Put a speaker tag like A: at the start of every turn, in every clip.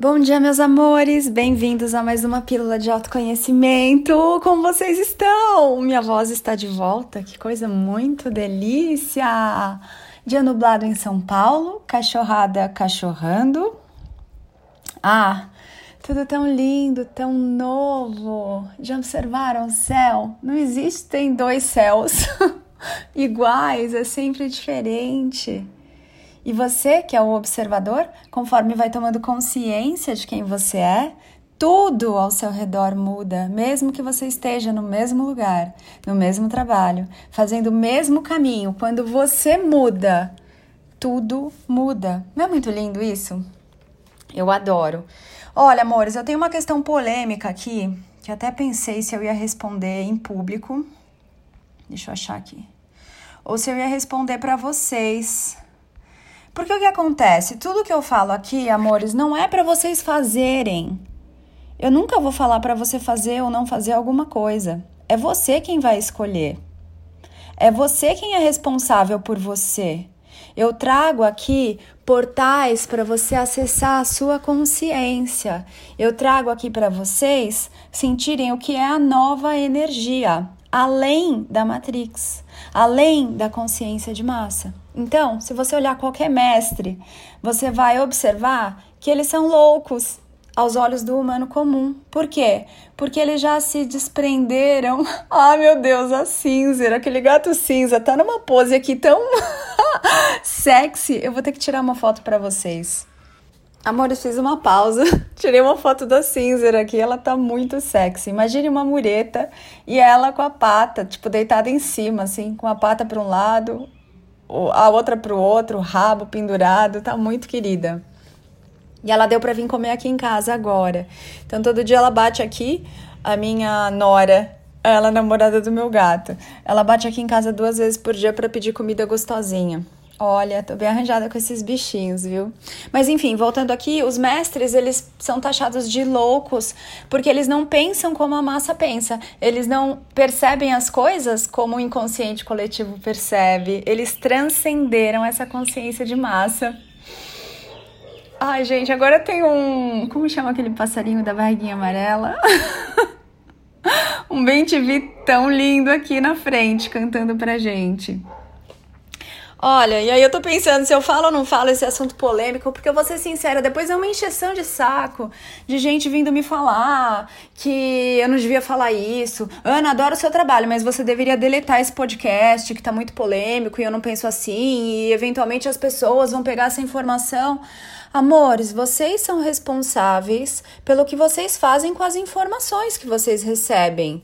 A: Bom dia, meus amores! Bem-vindos a mais uma pílula de autoconhecimento. Como vocês estão? Minha voz está de volta, que coisa muito delícia! Dia nublado em São Paulo, cachorrada cachorrando. Ah, tudo tão lindo, tão novo. Já observaram o céu? Não existem dois céus iguais, é sempre diferente. E você, que é o observador, conforme vai tomando consciência de quem você é, tudo ao seu redor muda, mesmo que você esteja no mesmo lugar, no mesmo trabalho, fazendo o mesmo caminho. Quando você muda, tudo muda. Não é muito lindo isso? Eu adoro. Olha, amores, eu tenho uma questão polêmica aqui, que até pensei se eu ia responder em público. Deixa eu achar aqui. Ou se eu ia responder para vocês porque o que acontece? Tudo que eu falo aqui, amores, não é para vocês fazerem. Eu nunca vou falar para você fazer ou não fazer alguma coisa. É você quem vai escolher. É você quem é responsável por você. Eu trago aqui portais para você acessar a sua consciência. Eu trago aqui para vocês sentirem o que é a nova energia, além da Matrix, além da consciência de massa. Então, se você olhar qualquer mestre, você vai observar que eles são loucos aos olhos do humano comum. Por quê? Porque eles já se desprenderam. Ah, meu Deus, a cinza, aquele gato cinza, tá numa pose aqui tão sexy. Eu vou ter que tirar uma foto para vocês. Amor, eu fiz uma pausa, tirei uma foto da Cinzer aqui, ela tá muito sexy. Imagine uma mureta e ela com a pata, tipo, deitada em cima, assim, com a pata para um lado, a outra para o outro, o rabo pendurado, tá muito querida. E ela deu para vir comer aqui em casa agora. Então todo dia ela bate aqui, a minha nora, ela é namorada do meu gato. Ela bate aqui em casa duas vezes por dia para pedir comida gostosinha. Olha, tô bem arranjada com esses bichinhos, viu? Mas enfim, voltando aqui, os mestres, eles são taxados de loucos porque eles não pensam como a massa pensa. Eles não percebem as coisas como o inconsciente coletivo percebe. Eles transcenderam essa consciência de massa. Ai, gente, agora tem um. Como chama aquele passarinho da barriguinha amarela? um bem TV tão lindo aqui na frente, cantando pra gente. Olha, e aí eu tô pensando se eu falo ou não falo esse assunto polêmico, porque eu vou ser sincera, depois é uma encheção de saco de gente vindo me falar que eu não devia falar isso. Ana, adoro o seu trabalho, mas você deveria deletar esse podcast que tá muito polêmico e eu não penso assim, e eventualmente as pessoas vão pegar essa informação. Amores, vocês são responsáveis pelo que vocês fazem com as informações que vocês recebem.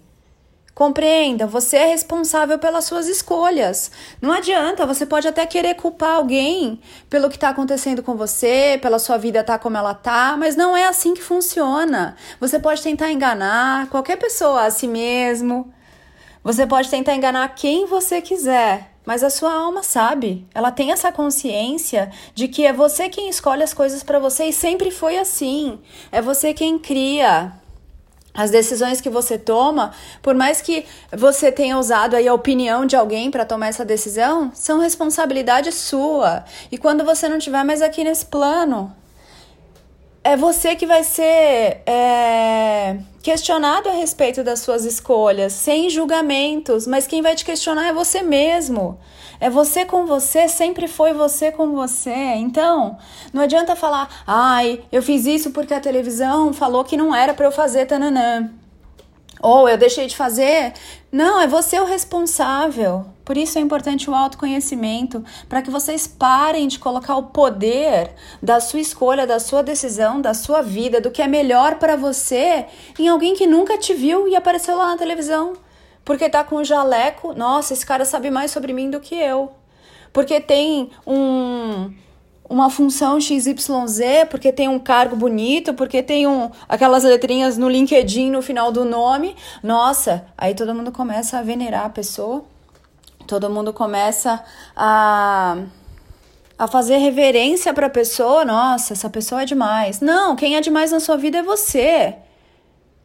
A: Compreenda, você é responsável pelas suas escolhas. Não adianta, você pode até querer culpar alguém pelo que está acontecendo com você, pela sua vida tá como ela tá, mas não é assim que funciona. Você pode tentar enganar qualquer pessoa, a si mesmo. Você pode tentar enganar quem você quiser, mas a sua alma sabe. Ela tem essa consciência de que é você quem escolhe as coisas para você e sempre foi assim. É você quem cria. As decisões que você toma, por mais que você tenha usado aí a opinião de alguém para tomar essa decisão, são responsabilidade sua. E quando você não estiver mais aqui nesse plano, é você que vai ser é, questionado a respeito das suas escolhas, sem julgamentos, mas quem vai te questionar é você mesmo. É você com você, sempre foi você com você. Então, não adianta falar, ai, eu fiz isso porque a televisão falou que não era para eu fazer, tananã. Ou eu deixei de fazer. Não, é você o responsável. Por isso é importante o autoconhecimento, para que vocês parem de colocar o poder da sua escolha, da sua decisão, da sua vida, do que é melhor para você em alguém que nunca te viu e apareceu lá na televisão. Porque tá com um jaleco, nossa, esse cara sabe mais sobre mim do que eu. Porque tem um uma função XYZ, porque tem um cargo bonito, porque tem um, aquelas letrinhas no LinkedIn no final do nome. Nossa, aí todo mundo começa a venerar a pessoa todo mundo começa a a fazer reverência para a pessoa, nossa, essa pessoa é demais. Não, quem é demais na sua vida é você.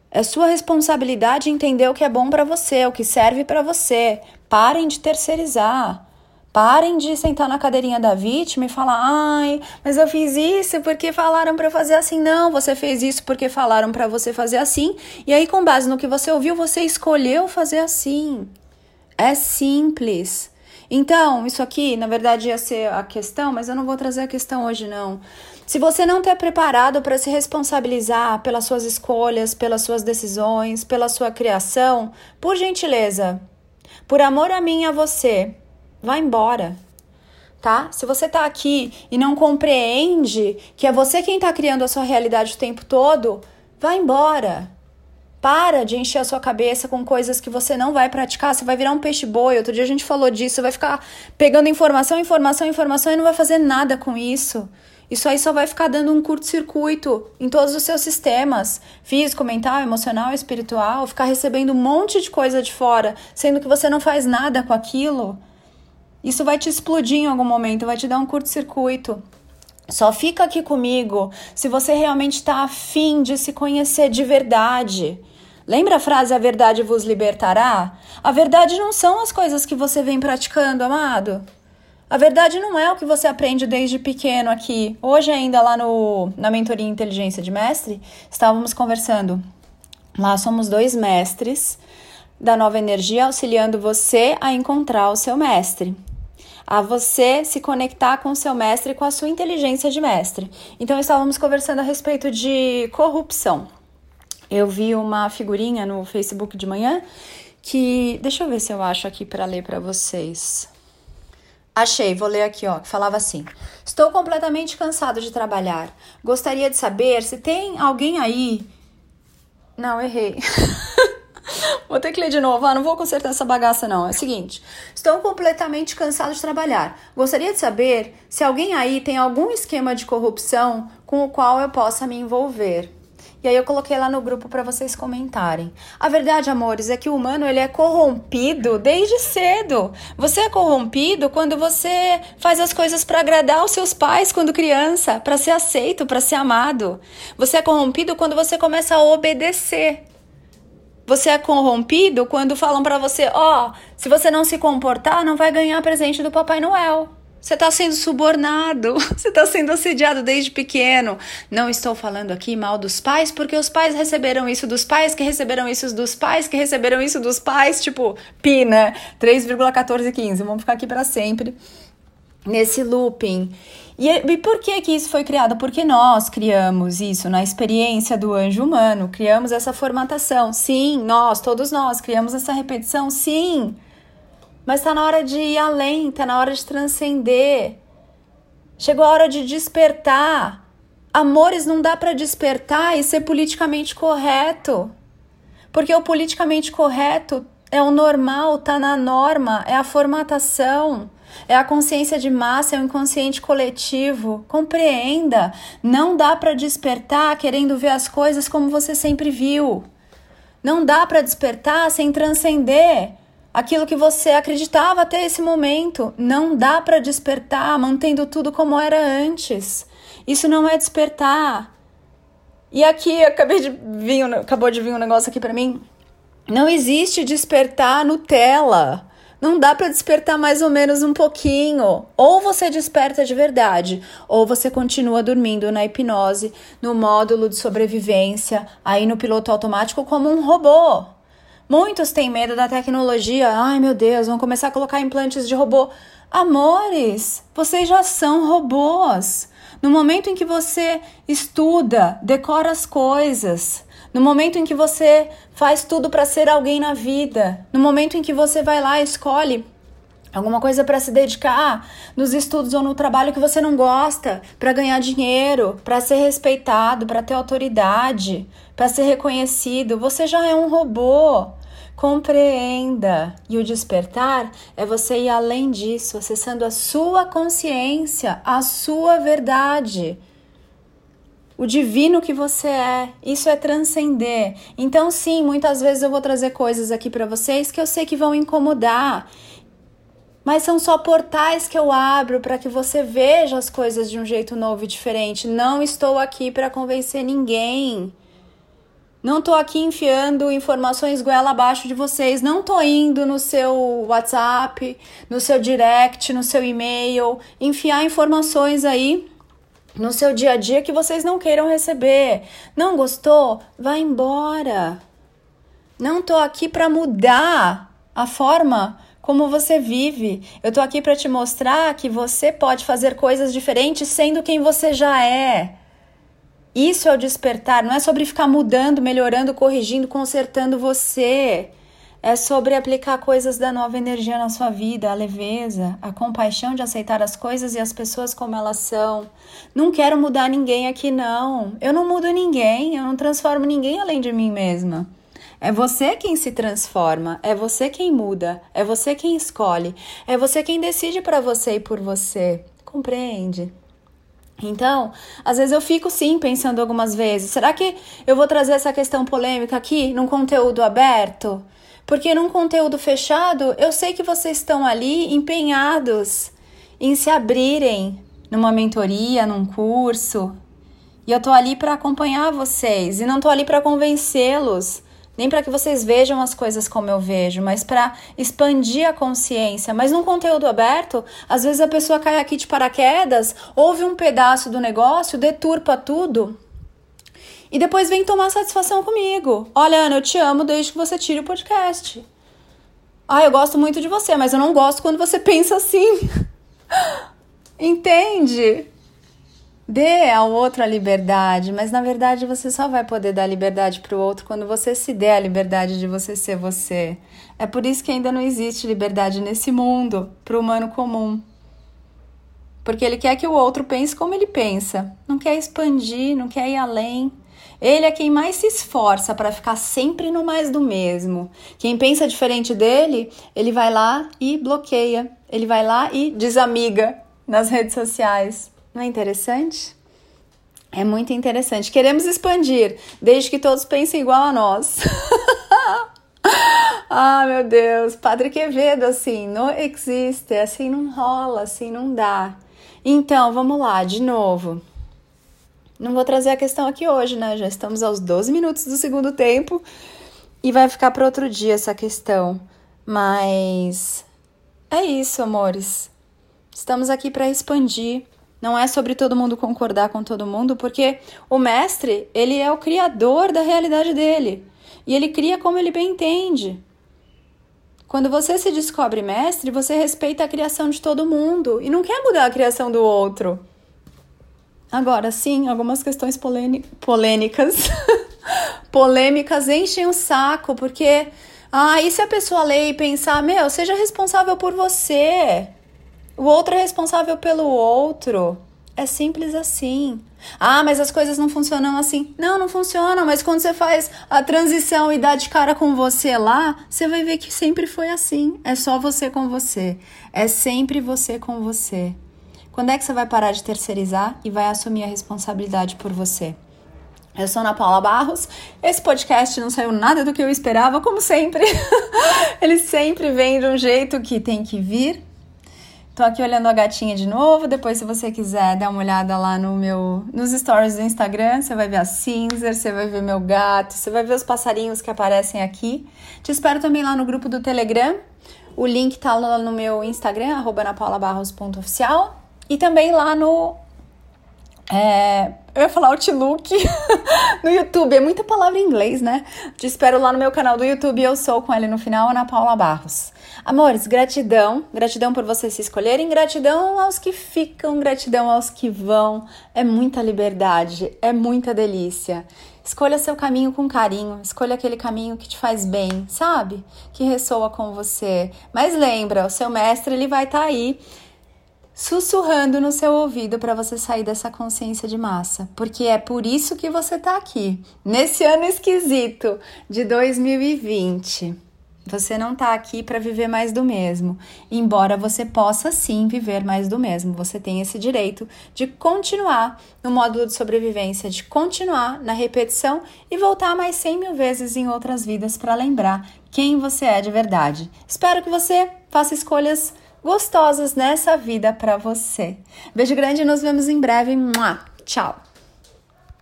A: É sua responsabilidade entender o que é bom para você, o que serve para você. Parem de terceirizar. Parem de sentar na cadeirinha da vítima e falar: "Ai, mas eu fiz isso porque falaram para fazer assim". Não, você fez isso porque falaram para você fazer assim, e aí com base no que você ouviu, você escolheu fazer assim. É simples. Então, isso aqui, na verdade, ia ser a questão, mas eu não vou trazer a questão hoje, não. Se você não está preparado para se responsabilizar pelas suas escolhas, pelas suas decisões, pela sua criação, por gentileza, por amor a mim e a você, vá embora. Tá? Se você está aqui e não compreende que é você quem está criando a sua realidade o tempo todo, vá embora. Para de encher a sua cabeça com coisas que você não vai praticar, você vai virar um peixe boi. Outro dia a gente falou disso, vai ficar pegando informação, informação, informação e não vai fazer nada com isso. Isso aí só vai ficar dando um curto-circuito em todos os seus sistemas, físico, mental, emocional, espiritual, ficar recebendo um monte de coisa de fora, sendo que você não faz nada com aquilo. Isso vai te explodir em algum momento, vai te dar um curto-circuito. Só fica aqui comigo se você realmente está afim de se conhecer de verdade. Lembra a frase a verdade vos libertará? A verdade não são as coisas que você vem praticando, amado. A verdade não é o que você aprende desde pequeno aqui. Hoje ainda lá no na mentoria Inteligência de Mestre, estávamos conversando. Lá somos dois mestres da nova energia auxiliando você a encontrar o seu mestre a você se conectar com o seu mestre, com a sua inteligência de mestre. Então estávamos conversando a respeito de corrupção. Eu vi uma figurinha no Facebook de manhã que, deixa eu ver se eu acho aqui para ler para vocês. Achei, vou ler aqui, ó, que falava assim: Estou completamente cansado de trabalhar. Gostaria de saber se tem alguém aí. Não, errei. Vou ter que ler de novo. Ah, não vou consertar essa bagaça, não. É o seguinte: estou completamente cansado de trabalhar. Gostaria de saber se alguém aí tem algum esquema de corrupção com o qual eu possa me envolver. E aí eu coloquei lá no grupo para vocês comentarem. A verdade, amores, é que o humano ele é corrompido desde cedo. Você é corrompido quando você faz as coisas para agradar os seus pais quando criança, para ser aceito, para ser amado. Você é corrompido quando você começa a obedecer. Você é corrompido quando falam para você, ó, oh, se você não se comportar, não vai ganhar presente do Papai Noel. Você está sendo subornado, você está sendo assediado desde pequeno. Não estou falando aqui mal dos pais, porque os pais receberam isso dos pais, que receberam isso dos pais, que receberam isso dos pais, tipo, pi, né? 3,1415. Vamos ficar aqui para sempre nesse looping. E, e por que que isso foi criado? Porque nós criamos isso na experiência do anjo humano, criamos essa formatação. Sim, nós, todos nós, criamos essa repetição. Sim. Mas está na hora de ir além, está na hora de transcender. Chegou a hora de despertar. Amores não dá para despertar e ser politicamente correto. Porque o politicamente correto é o normal, tá na norma, é a formatação. É a consciência de massa, é o inconsciente coletivo. Compreenda. Não dá para despertar querendo ver as coisas como você sempre viu. Não dá para despertar sem transcender aquilo que você acreditava até esse momento. Não dá para despertar mantendo tudo como era antes. Isso não é despertar. E aqui acabei de vir, acabou de vir um negócio aqui para mim. Não existe despertar Nutella não dá para despertar mais ou menos um pouquinho. Ou você desperta de verdade, ou você continua dormindo na hipnose, no módulo de sobrevivência, aí no piloto automático como um robô. Muitos têm medo da tecnologia. Ai, meu Deus, vão começar a colocar implantes de robô. Amores, vocês já são robôs. No momento em que você estuda, decora as coisas, no momento em que você faz tudo para ser alguém na vida, no momento em que você vai lá e escolhe alguma coisa para se dedicar nos estudos ou no trabalho que você não gosta, para ganhar dinheiro, para ser respeitado, para ter autoridade, para ser reconhecido, você já é um robô. Compreenda. E o despertar é você ir além disso, acessando a sua consciência, a sua verdade o divino que você é. Isso é transcender. Então, sim, muitas vezes eu vou trazer coisas aqui para vocês que eu sei que vão incomodar. Mas são só portais que eu abro para que você veja as coisas de um jeito novo e diferente. Não estou aqui para convencer ninguém. Não tô aqui enfiando informações goela abaixo de vocês. Não tô indo no seu WhatsApp, no seu direct, no seu e-mail, enfiar informações aí no seu dia a dia que vocês não queiram receber. Não gostou? Vá embora. Não tô aqui para mudar a forma como você vive. Eu tô aqui para te mostrar que você pode fazer coisas diferentes sendo quem você já é. Isso é o despertar, não é sobre ficar mudando, melhorando, corrigindo, consertando você. É sobre aplicar coisas da nova energia na sua vida, a leveza, a compaixão de aceitar as coisas e as pessoas como elas são. Não quero mudar ninguém aqui, não. Eu não mudo ninguém, eu não transformo ninguém além de mim mesma. É você quem se transforma, é você quem muda, é você quem escolhe, é você quem decide para você e por você. Compreende? Então, às vezes eu fico sim pensando algumas vezes: será que eu vou trazer essa questão polêmica aqui num conteúdo aberto? Porque num conteúdo fechado, eu sei que vocês estão ali empenhados em se abrirem numa mentoria, num curso. E eu tô ali para acompanhar vocês e não tô ali para convencê-los nem para que vocês vejam as coisas como eu vejo, mas para expandir a consciência. Mas num conteúdo aberto, às vezes a pessoa cai aqui de paraquedas, ouve um pedaço do negócio, deturpa tudo. E depois vem tomar satisfação comigo. Olha, Ana, eu te amo desde que você tire o podcast. Ah, eu gosto muito de você, mas eu não gosto quando você pensa assim. Entende? Dê ao outro a liberdade, mas na verdade você só vai poder dar liberdade para o outro quando você se der a liberdade de você ser você. É por isso que ainda não existe liberdade nesse mundo para o humano comum. Porque ele quer que o outro pense como ele pensa, não quer expandir, não quer ir além. Ele é quem mais se esforça para ficar sempre no mais do mesmo. Quem pensa diferente dele, ele vai lá e bloqueia. Ele vai lá e desamiga nas redes sociais. Não é interessante? É muito interessante. Queremos expandir, desde que todos pensem igual a nós. ah, meu Deus, Padre Quevedo, assim, não existe, assim não rola, assim não dá. Então, vamos lá, de novo. Não vou trazer a questão aqui hoje, né? Já estamos aos 12 minutos do segundo tempo e vai ficar para outro dia essa questão. Mas é isso, amores. Estamos aqui para expandir não é sobre todo mundo concordar com todo mundo, porque o mestre, ele é o criador da realidade dele. E ele cria como ele bem entende. Quando você se descobre mestre, você respeita a criação de todo mundo e não quer mudar a criação do outro. Agora, sim, algumas questões polêmicas, polêmicas enchem o saco, porque, ah, e se a pessoa ler e pensar, meu, seja responsável por você. O outro é responsável pelo outro. É simples assim. Ah, mas as coisas não funcionam assim. Não, não funcionam, mas quando você faz a transição e dá de cara com você lá, você vai ver que sempre foi assim. É só você com você. É sempre você com você. Quando é que você vai parar de terceirizar e vai assumir a responsabilidade por você? Eu sou Ana Paula Barros. Esse podcast não saiu nada do que eu esperava, como sempre. Ele sempre vem de um jeito que tem que vir Tô aqui olhando a gatinha de novo. Depois, se você quiser dar uma olhada lá no meu, nos stories do Instagram, você vai ver a cinza, você vai ver meu gato, você vai ver os passarinhos que aparecem aqui. Te espero também lá no grupo do Telegram. O link tá lá no meu Instagram, arroba. E também lá no. É, eu ia falar Outlook no YouTube, é muita palavra em inglês, né? Te espero lá no meu canal do YouTube. Eu sou com ele no final, Ana Paula Barros. Amores, gratidão, gratidão por vocês se escolherem, gratidão aos que ficam, gratidão aos que vão. É muita liberdade, é muita delícia. Escolha seu caminho com carinho, escolha aquele caminho que te faz bem, sabe? Que ressoa com você. Mas lembra, o seu mestre ele vai estar tá aí sussurrando no seu ouvido para você sair dessa consciência de massa, porque é por isso que você está aqui, nesse ano esquisito de 2020. Você não está aqui para viver mais do mesmo, embora você possa sim viver mais do mesmo. Você tem esse direito de continuar no módulo de sobrevivência, de continuar na repetição e voltar mais 100 mil vezes em outras vidas para lembrar quem você é de verdade. Espero que você faça escolhas gostosas nessa vida para você. Beijo grande e nos vemos em breve. Tchau!